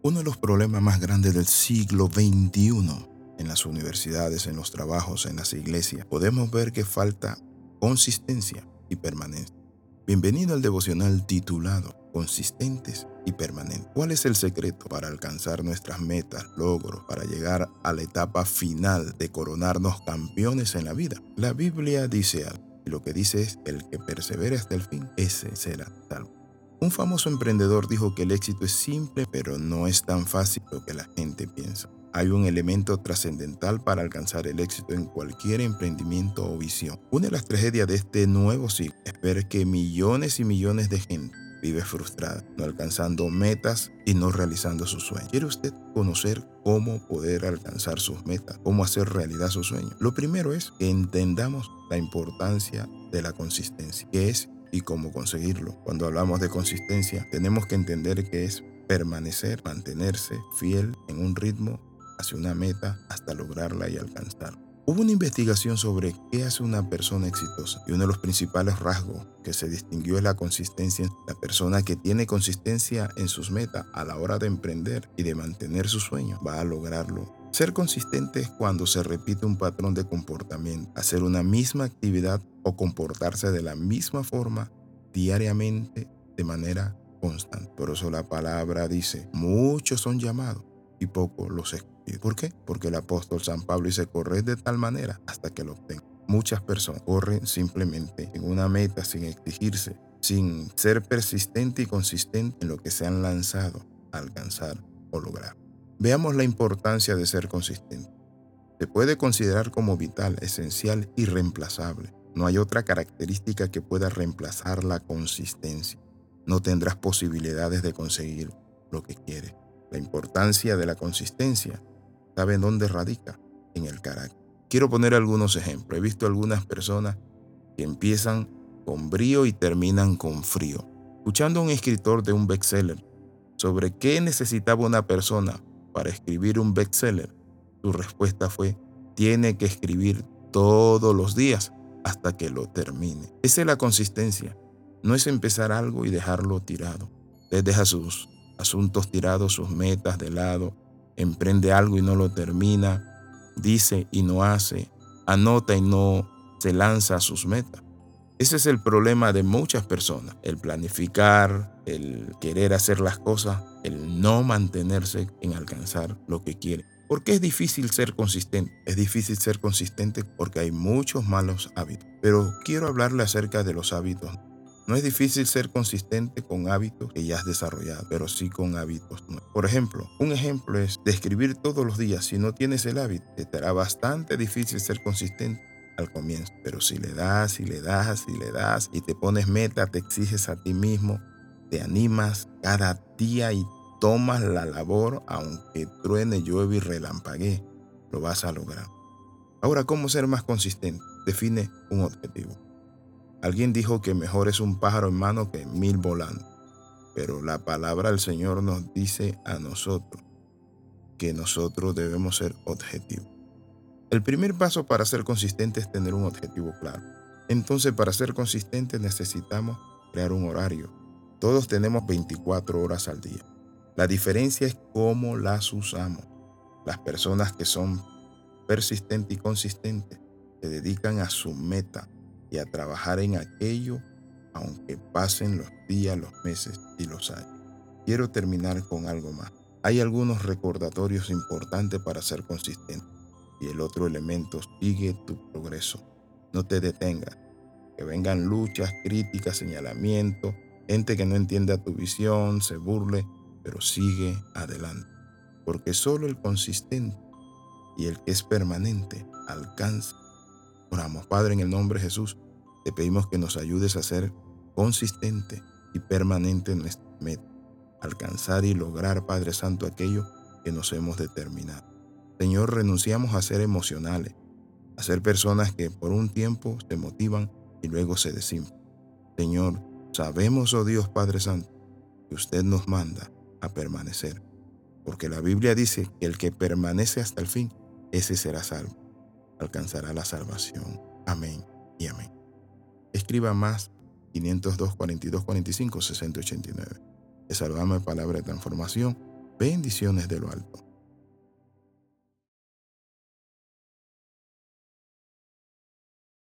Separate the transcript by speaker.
Speaker 1: Uno de los problemas más grandes del siglo XXI en las universidades, en los trabajos, en las iglesias, podemos ver que falta consistencia y permanencia. Bienvenido al devocional titulado Consistentes y Permanentes. ¿Cuál es el secreto para alcanzar nuestras metas, logros, para llegar a la etapa final de coronarnos campeones en la vida? La Biblia dice algo, y lo que dice es, el que persevere hasta el fin, ese será salvo. Un famoso emprendedor dijo que el éxito es simple, pero no es tan fácil lo que la gente piensa. Hay un elemento trascendental para alcanzar el éxito en cualquier emprendimiento o visión. Una de las tragedias de este nuevo siglo es ver que millones y millones de gente vive frustrada, no alcanzando metas y no realizando sus sueños. ¿Quiere usted conocer cómo poder alcanzar sus metas, cómo hacer realidad sus sueños? Lo primero es que entendamos la importancia de la consistencia, que es y cómo conseguirlo. Cuando hablamos de consistencia, tenemos que entender que es permanecer, mantenerse fiel en un ritmo hacia una meta hasta lograrla y alcanzarla. Hubo una investigación sobre qué hace una persona exitosa y uno de los principales rasgos que se distinguió es la consistencia. La persona que tiene consistencia en sus metas a la hora de emprender y de mantener su sueño va a lograrlo. Ser consistente es cuando se repite un patrón de comportamiento, hacer una misma actividad o comportarse de la misma forma diariamente de manera constante. Por eso la palabra dice, muchos son llamados y pocos los ¿Por qué? Porque el apóstol San Pablo dice, correr de tal manera hasta que lo obtengan. Muchas personas corren simplemente en una meta sin exigirse, sin ser persistente y consistente en lo que se han lanzado a alcanzar o lograr. Veamos la importancia de ser consistente. Se puede considerar como vital, esencial y reemplazable. No hay otra característica que pueda reemplazar la consistencia. No tendrás posibilidades de conseguir lo que quieres. La importancia de la consistencia, ¿saben dónde radica? En el carácter. Quiero poner algunos ejemplos. He visto algunas personas que empiezan con brío y terminan con frío. Escuchando a un escritor de un bestseller sobre qué necesitaba una persona para escribir un bestseller, su respuesta fue, tiene que escribir todos los días hasta que lo termine. Esa es la consistencia. No es empezar algo y dejarlo tirado. Usted deja sus asuntos tirados, sus metas de lado, emprende algo y no lo termina, dice y no hace, anota y no se lanza a sus metas. Ese es el problema de muchas personas, el planificar, el querer hacer las cosas, el no mantenerse en alcanzar lo que quiere. ¿Por qué es difícil ser consistente? Es difícil ser consistente porque hay muchos malos hábitos. Pero quiero hablarle acerca de los hábitos. No es difícil ser consistente con hábitos que ya has desarrollado, pero sí con hábitos nuevos. Por ejemplo, un ejemplo es de escribir todos los días. Si no tienes el hábito, te será bastante difícil ser consistente al comienzo. Pero si le das y le das y le das y te pones meta, te exiges a ti mismo, te animas cada día y tomas la labor, aunque truene, llueve y relampaguee, lo vas a lograr. Ahora, ¿cómo ser más consistente? Define un objetivo. Alguien dijo que mejor es un pájaro en mano que mil volando, pero la palabra del Señor nos dice a nosotros que nosotros debemos ser objetivos. El primer paso para ser consistente es tener un objetivo claro. Entonces, para ser consistente necesitamos crear un horario. Todos tenemos 24 horas al día. La diferencia es cómo las usamos. Las personas que son persistentes y consistentes se dedican a su meta y a trabajar en aquello aunque pasen los días, los meses y los años. Quiero terminar con algo más. Hay algunos recordatorios importantes para ser consistente. Y el otro elemento, sigue tu progreso. No te detengas. Que vengan luchas, críticas, señalamientos, gente que no entienda tu visión, se burle pero sigue adelante, porque solo el consistente y el que es permanente alcanza. Oramos, Padre, en el nombre de Jesús, te pedimos que nos ayudes a ser consistente y permanente en nuestra meta, alcanzar y lograr, Padre Santo, aquello que nos hemos determinado. Señor, renunciamos a ser emocionales, a ser personas que por un tiempo se motivan y luego se desinflan. Señor, sabemos, oh Dios Padre Santo, que usted nos manda a permanecer. Porque la Biblia dice que el que permanece hasta el fin, ese será salvo. Alcanzará la salvación. Amén y amén. Escriba más 502 42 45 60 89. salvamos palabra de transformación Bendiciones de lo alto.